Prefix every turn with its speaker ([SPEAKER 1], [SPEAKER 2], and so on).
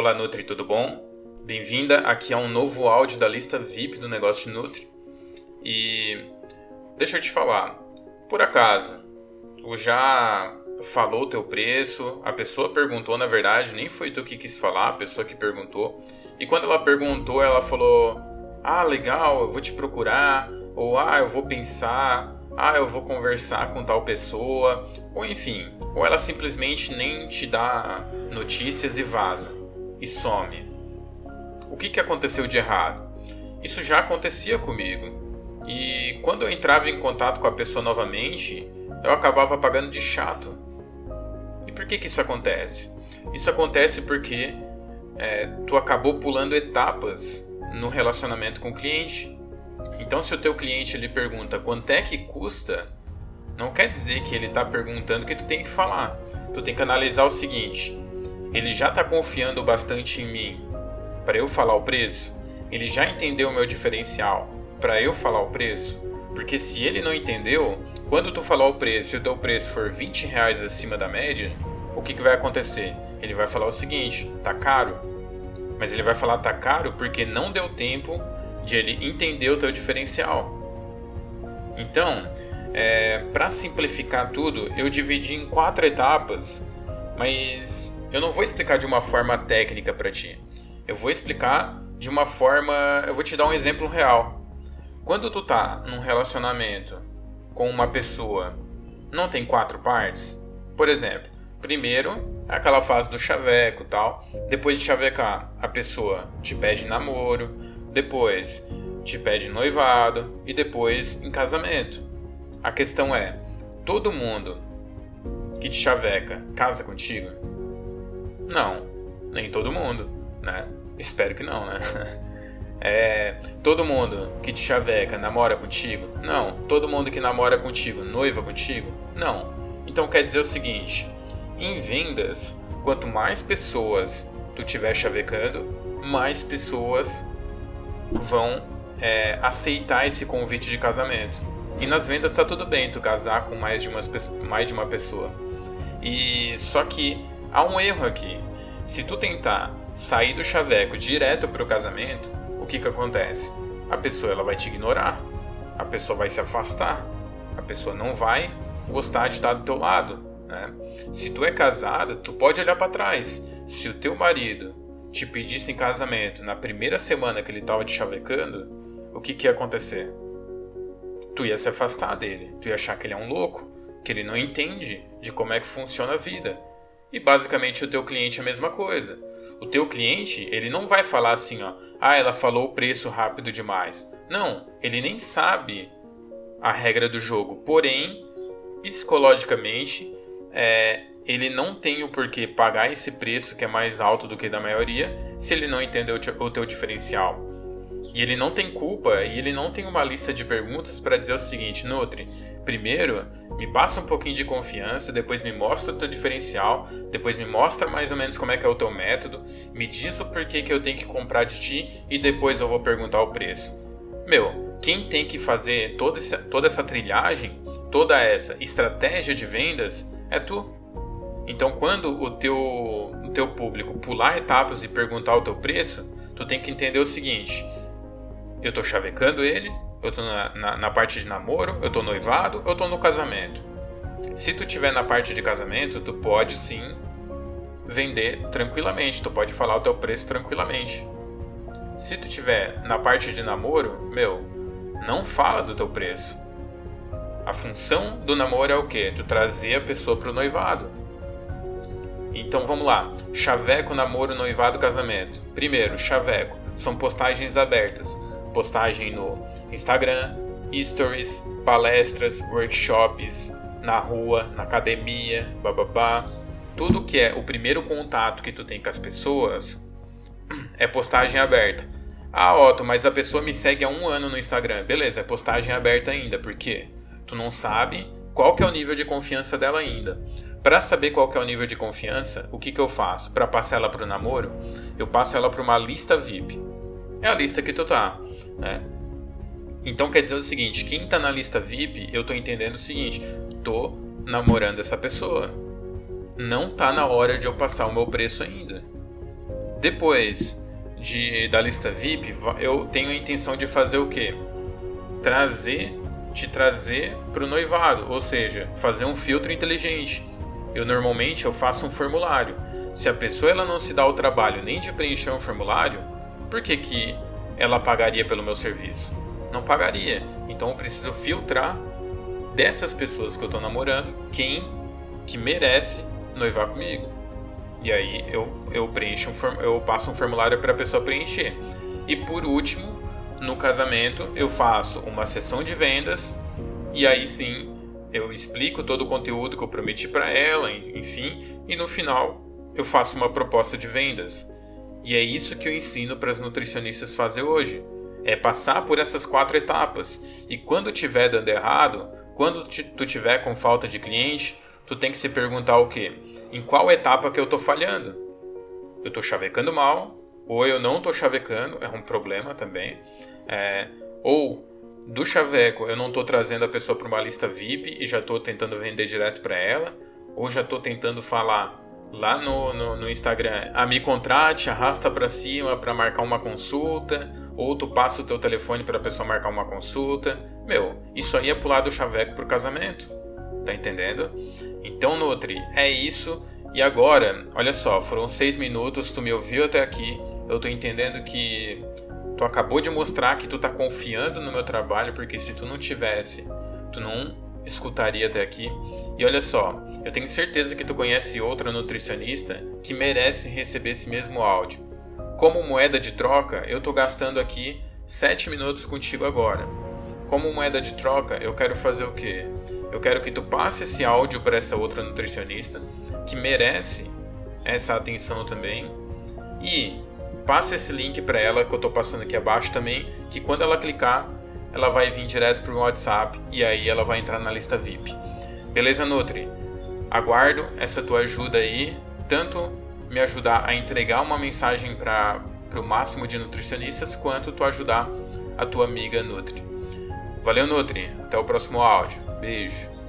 [SPEAKER 1] Olá Nutri, tudo bom? Bem-vinda aqui a um novo áudio da lista VIP do negócio de Nutri. E deixa eu te falar, por acaso, tu já falou teu preço? A pessoa perguntou, na verdade, nem foi tu que quis falar, a pessoa que perguntou. E quando ela perguntou, ela falou: "Ah, legal, eu vou te procurar", ou "Ah, eu vou pensar" ah, eu vou conversar com tal pessoa, ou enfim, ou ela simplesmente nem te dá notícias e vaza, e some. O que, que aconteceu de errado? Isso já acontecia comigo, e quando eu entrava em contato com a pessoa novamente, eu acabava pagando de chato. E por que, que isso acontece? Isso acontece porque é, tu acabou pulando etapas no relacionamento com o cliente. Então, se o teu cliente ele pergunta quanto é que custa, não quer dizer que ele está perguntando que tu tem que falar. Tu tem que analisar o seguinte: ele já está confiando bastante em mim para eu falar o preço? Ele já entendeu o meu diferencial para eu falar o preço? Porque se ele não entendeu, quando tu falar o preço e o teu preço for 20 reais acima da média, o que, que vai acontecer? Ele vai falar o seguinte: tá caro. Mas ele vai falar tá caro porque não deu tempo de ele entender o teu diferencial. Então, é, para simplificar tudo, eu dividi em quatro etapas, mas eu não vou explicar de uma forma técnica para ti. Eu vou explicar de uma forma, eu vou te dar um exemplo real. Quando tu tá num relacionamento com uma pessoa, não tem quatro partes? Por exemplo, primeiro aquela fase do chaveco, tal. Depois de chavecar, a pessoa te pede namoro, depois te pede noivado e depois em casamento. A questão é: todo mundo que te chaveca casa contigo? Não, nem todo mundo, né? Espero que não, né? É, todo mundo que te chaveca namora contigo? Não. Todo mundo que namora contigo noiva contigo? Não. Então quer dizer o seguinte: em vendas, quanto mais pessoas tu tiver chavecando, mais pessoas vão é, aceitar esse convite de casamento. E nas vendas está tudo bem tu casar com mais de, umas, mais de uma pessoa. E só que há um erro aqui. Se tu tentar sair do chaveco direto para o casamento, o que que acontece? A pessoa ela vai te ignorar, a pessoa vai se afastar, a pessoa não vai gostar de estar do teu lado. Né? Se tu é casada, tu pode olhar para trás. Se o teu marido te pedisse em casamento na primeira semana que ele estava te chavecando, o que, que ia acontecer? Tu ia se afastar dele, tu ia achar que ele é um louco, que ele não entende de como é que funciona a vida. E basicamente o teu cliente é a mesma coisa. O teu cliente, ele não vai falar assim, ó, ah, ela falou o preço rápido demais. Não, ele nem sabe a regra do jogo. Porém, psicologicamente, é, ele não tem o porquê pagar esse preço que é mais alto do que da maioria se ele não entendeu o teu diferencial. E ele não tem culpa e ele não tem uma lista de perguntas para dizer o seguinte, Nutri, primeiro me passa um pouquinho de confiança, depois me mostra o teu diferencial, depois me mostra mais ou menos como é que é o teu método, me diz o porquê que eu tenho que comprar de ti e depois eu vou perguntar o preço. Meu, quem tem que fazer toda essa, toda essa trilhagem, toda essa estratégia de vendas é tu. Então, quando o teu, o teu público pular etapas e perguntar o teu preço, tu tem que entender o seguinte: eu estou chavecando ele, eu estou na, na, na, parte de namoro, eu estou noivado, eu estou no casamento. Se tu tiver na parte de casamento, tu pode sim vender tranquilamente, tu pode falar o teu preço tranquilamente. Se tu tiver na parte de namoro, meu, não fala do teu preço. A função do namoro é o quê? Tu trazer a pessoa para o noivado. Então vamos lá. Chaveco, namoro, noivado, casamento. Primeiro, chaveco. São postagens abertas. Postagem no Instagram, stories, palestras, workshops, na rua, na academia, bababá. Tudo que é o primeiro contato que tu tem com as pessoas é postagem aberta. Ah, Otto, mas a pessoa me segue há um ano no Instagram. Beleza, é postagem aberta ainda. Por quê? Tu não sabe qual que é o nível de confiança dela ainda. Para saber qual que é o nível de confiança, o que, que eu faço? Para passar ela para o namoro, eu passo ela para uma lista VIP. É a lista que tu tá, né? Então quer dizer o seguinte, quem tá na lista VIP, eu tô entendendo o seguinte, tô namorando essa pessoa. Não tá na hora de eu passar o meu preço ainda. Depois de, da lista VIP, eu tenho a intenção de fazer o quê? Trazer, te trazer para o noivado, ou seja, fazer um filtro inteligente. Eu normalmente eu faço um formulário. Se a pessoa ela não se dá o trabalho nem de preencher um formulário, por que, que ela pagaria pelo meu serviço? Não pagaria. Então eu preciso filtrar dessas pessoas que eu estou namorando quem que merece noivar comigo. E aí eu, eu preencho um eu passo um formulário para a pessoa preencher. E por último, no casamento eu faço uma sessão de vendas e aí sim eu explico todo o conteúdo que eu prometi para ela, enfim, e no final eu faço uma proposta de vendas. E é isso que eu ensino para as nutricionistas fazer hoje. É passar por essas quatro etapas. E quando tiver dando errado, quando tu tiver com falta de cliente, tu tem que se perguntar o quê? Em qual etapa que eu estou falhando? Eu estou chavecando mal, ou eu não estou chavecando, é um problema também. É, ou do chaveco eu não estou trazendo a pessoa para uma lista VIP e já estou tentando vender direto para ela, ou já estou tentando falar lá no, no, no, Instagram, a me contrate, arrasta para cima para marcar uma consulta, ou tu passa o teu telefone para a pessoa marcar uma consulta. Meu, isso aí é pular do chaveco pro casamento. Tá entendendo? Então, Nutri, é isso. E agora, olha só, foram seis minutos, tu me ouviu até aqui. Eu tô entendendo que tu acabou de mostrar que tu tá confiando no meu trabalho, porque se tu não tivesse, tu não escutaria até aqui. E olha só, eu tenho certeza que tu conhece outra nutricionista que merece receber esse mesmo áudio. Como moeda de troca, eu estou gastando aqui 7 minutos contigo agora. Como moeda de troca, eu quero fazer o quê? Eu quero que tu passe esse áudio para essa outra nutricionista que merece essa atenção também e passe esse link para ela que eu estou passando aqui abaixo também, que quando ela clicar, ela vai vir direto para o WhatsApp e aí ela vai entrar na lista VIP. Beleza, Nutri? Aguardo essa tua ajuda aí, tanto me ajudar a entregar uma mensagem para o máximo de nutricionistas, quanto tu ajudar a tua amiga Nutri. Valeu, Nutri. Até o próximo áudio. Beijo.